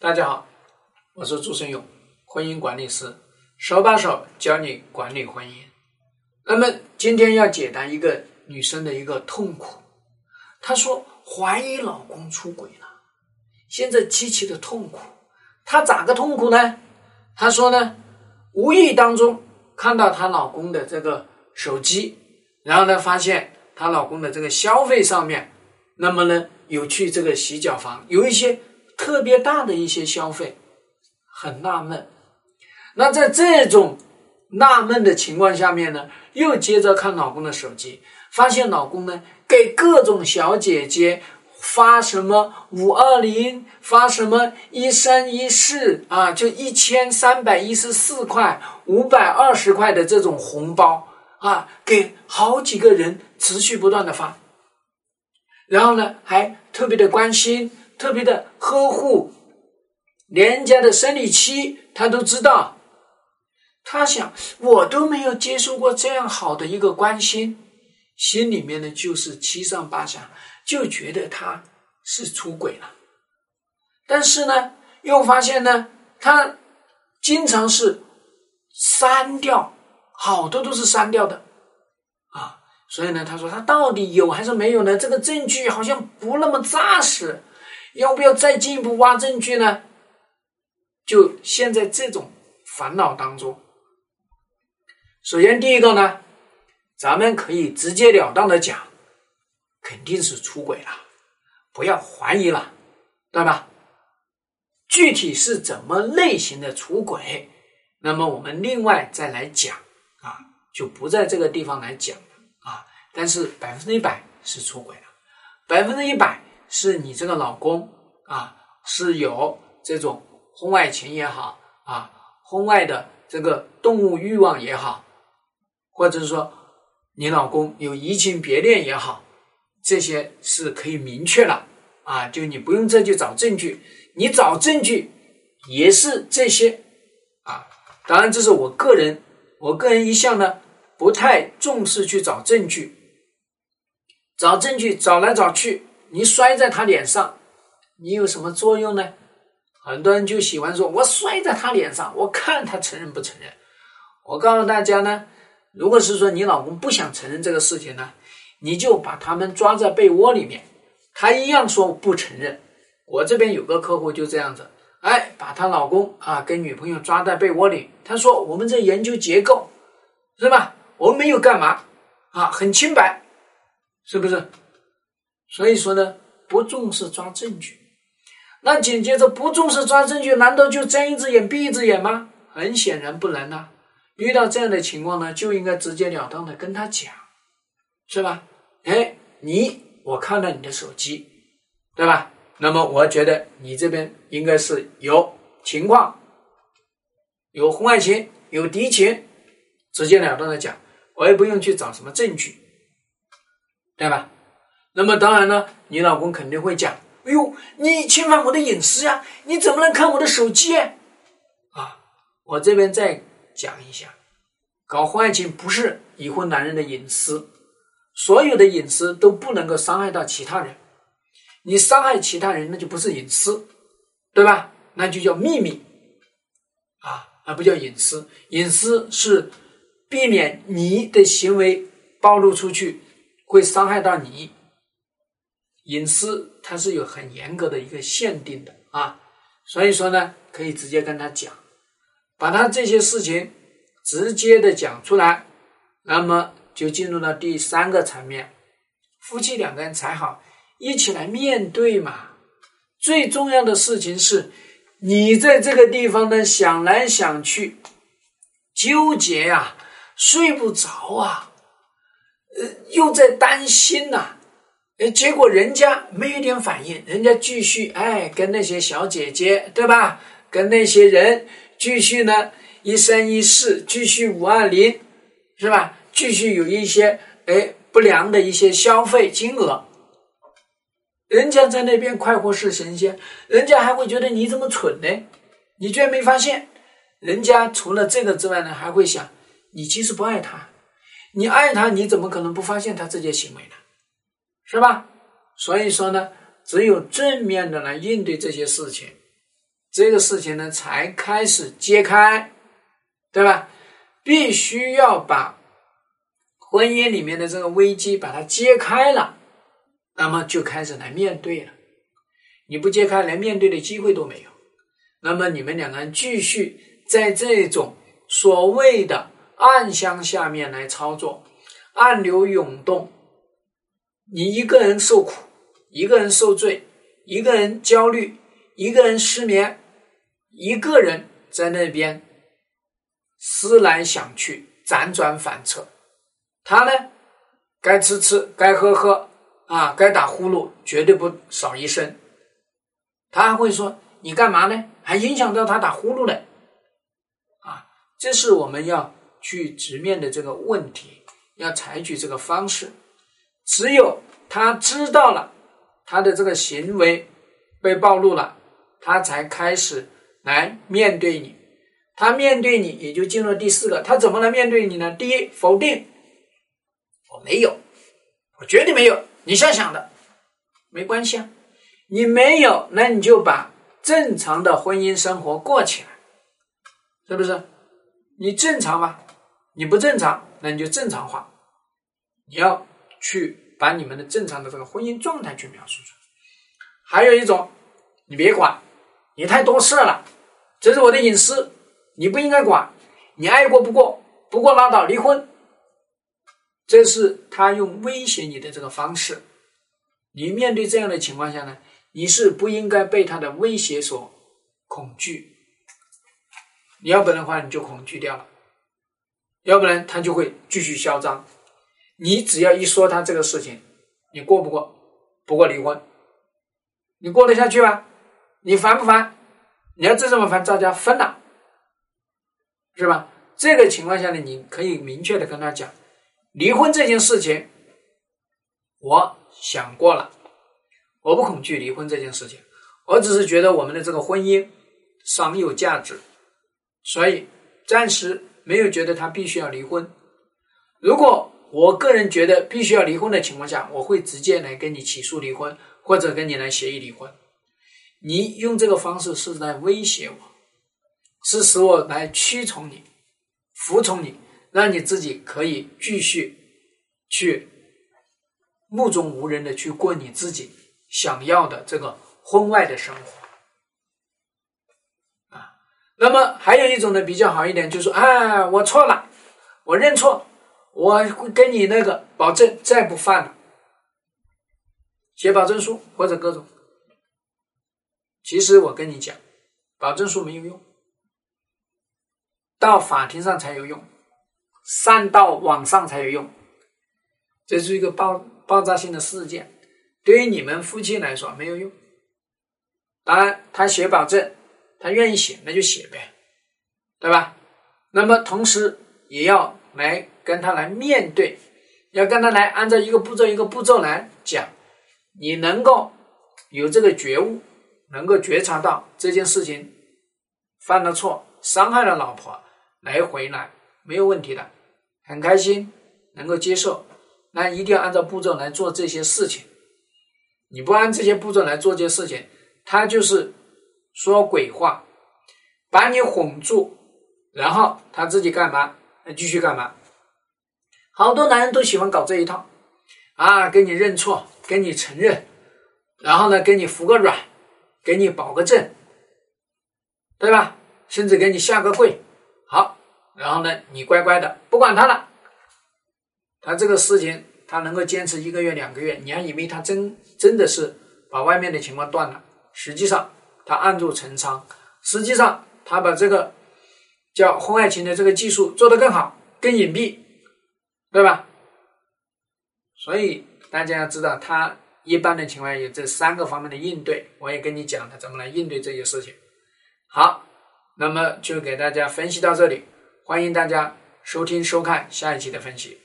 大家好，我是朱生勇，婚姻管理师，手把手教你管理婚姻。那么今天要解答一个女生的一个痛苦，她说怀疑老公出轨了，现在极其的痛苦。她咋个痛苦呢？她说呢，无意当中看到她老公的这个手机，然后呢发现她老公的这个消费上面，那么呢有去这个洗脚房，有一些。特别大的一些消费，很纳闷。那在这种纳闷的情况下面呢，又接着看老公的手机，发现老公呢给各种小姐姐发什么五二零，发什么一三一四啊，就一千三百一十四块、五百二十块的这种红包啊，给好几个人持续不断的发，然后呢还特别的关心。特别的呵护，连人家的生理期他都知道。他想，我都没有接受过这样好的一个关心，心里面呢就是七上八下，就觉得他是出轨了。但是呢，又发现呢，他经常是删掉，好多都是删掉的啊。所以呢，他说他到底有还是没有呢？这个证据好像不那么扎实。要不要再进一步挖证据呢？就现在这种烦恼当中，首先第一个呢，咱们可以直截了当的讲，肯定是出轨了，不要怀疑了，对吧？具体是怎么类型的出轨，那么我们另外再来讲啊，就不在这个地方来讲了啊。但是百分之一百是出轨了，百分之一百。是你这个老公啊，是有这种婚外情也好啊，婚外的这个动物欲望也好，或者是说你老公有移情别恋也好，这些是可以明确了啊，就你不用再去找证据，你找证据也是这些啊。当然，这是我个人，我个人一向呢不太重视去找证据，找证据找来找去。你摔在他脸上，你有什么作用呢？很多人就喜欢说：“我摔在他脸上，我看他承认不承认。”我告诉大家呢，如果是说你老公不想承认这个事情呢，你就把他们抓在被窝里面，他一样说不承认。我这边有个客户就这样子，哎，把她老公啊跟女朋友抓在被窝里，他说：“我们在研究结构，是吧？我们没有干嘛啊，很清白，是不是？”所以说呢，不重视抓证据，那紧接着不重视抓证据，难道就睁一只眼闭一只眼吗？很显然不能呐。遇到这样的情况呢，就应该直截了当的跟他讲，是吧？哎，你我看到你的手机，对吧？那么我觉得你这边应该是有情况，有婚外情，有敌情，直截了当的讲，我也不用去找什么证据，对吧？那么当然了，你老公肯定会讲：“哎呦，你侵犯我的隐私呀！你怎么能看我的手机？”啊，我这边再讲一下，搞婚外情不是已婚男人的隐私，所有的隐私都不能够伤害到其他人。你伤害其他人，那就不是隐私，对吧？那就叫秘密啊，而不叫隐私。隐私是避免你的行为暴露出去，会伤害到你。隐私它是有很严格的一个限定的啊，所以说呢，可以直接跟他讲，把他这些事情直接的讲出来，那么就进入到第三个层面，夫妻两个人才好一起来面对嘛。最重要的事情是，你在这个地方呢想来想去，纠结呀，睡不着啊，呃，又在担心呐。哎，结果人家没有点反应，人家继续哎跟那些小姐姐对吧？跟那些人继续呢一三一四，继续五二零，是吧？继续有一些哎不良的一些消费金额，人家在那边快活是神仙，人家还会觉得你怎么蠢呢？你居然没发现？人家除了这个之外呢，还会想你其实不爱他，你爱他，你怎么可能不发现他这些行为呢？是吧？所以说呢，只有正面的来应对这些事情，这个事情呢才开始揭开，对吧？必须要把婚姻里面的这个危机把它揭开了，那么就开始来面对了。你不揭开，连面对的机会都没有。那么你们两个人继续在这种所谓的暗箱下面来操作，暗流涌动，你一个人受苦，一个人受罪，一个人焦虑，一个人失眠，一个人在那边思来想去，辗转反侧。他呢，该吃吃，该喝喝，啊，该打呼噜，绝对不少一声。他还会说：“你干嘛呢？还影响到他打呼噜了。”啊，这是我们要去直面的这个问题，要采取这个方式。只有他知道了他的这个行为被暴露了，他才开始来面对你。他面对你，也就进入第四个。他怎么来面对你呢？第一，否定，我没有，我绝对没有，你瞎想的，没关系啊。你没有，那你就把正常的婚姻生活过起来，是不是？你正常吗？你不正常，那你就正常化。你要去把你们的正常的这个婚姻状态去描述出来。还有一种，你别管，你太多事了，这是我的隐私，你不应该管。你爱过不过，不过拉倒，离婚。这是他用威胁你的这个方式。你面对这样的情况下呢？你是不应该被他的威胁所恐惧，你要不然的话你就恐惧掉了，要不然他就会继续嚣张。你只要一说他这个事情，你过不过？不过离婚，你过得下去吗？你烦不烦？你要再这么烦，大家分了，是吧？这个情况下呢，你可以明确的跟他讲，离婚这件事情，我想过了。我不恐惧离婚这件事情，我只是觉得我们的这个婚姻尚有价值，所以暂时没有觉得他必须要离婚。如果我个人觉得必须要离婚的情况下，我会直接来跟你起诉离婚，或者跟你来协议离婚。你用这个方式是在威胁我，是使我来屈从你、服从你，让你自己可以继续去目中无人的去过你自己。想要的这个婚外的生活啊，那么还有一种呢比较好一点，就是说，哎，我错了，我认错，我跟你那个保证再不犯了，写保证书或者各种。其实我跟你讲，保证书没有用，到法庭上才有用，上到网上才有用，这是一个爆爆炸性的事件。对于你们夫妻来说没有用，当然他写保证，他愿意写那就写呗，对吧？那么同时也要来跟他来面对，要跟他来按照一个步骤一个步骤来讲，你能够有这个觉悟，能够觉察到这件事情犯了错，伤害了老婆，来回来没有问题的，很开心能够接受，那一定要按照步骤来做这些事情。你不按这些步骤来做这些事情，他就是说鬼话，把你哄住，然后他自己干嘛？继续干嘛？好多男人都喜欢搞这一套啊，给你认错，给你承认，然后呢，给你服个软，给你保个证，对吧？甚至给你下个跪，好，然后呢，你乖乖的不管他了，他这个事情。他能够坚持一个月、两个月，你还以为他真真的是把外面的情况断了？实际上他暗度陈仓，实际上他把这个叫婚外情的这个技术做得更好、更隐蔽，对吧？所以大家要知道，他一般的情况有这三个方面的应对，我也跟你讲他怎么来应对这些事情。好，那么就给大家分析到这里，欢迎大家收听收看下一期的分析。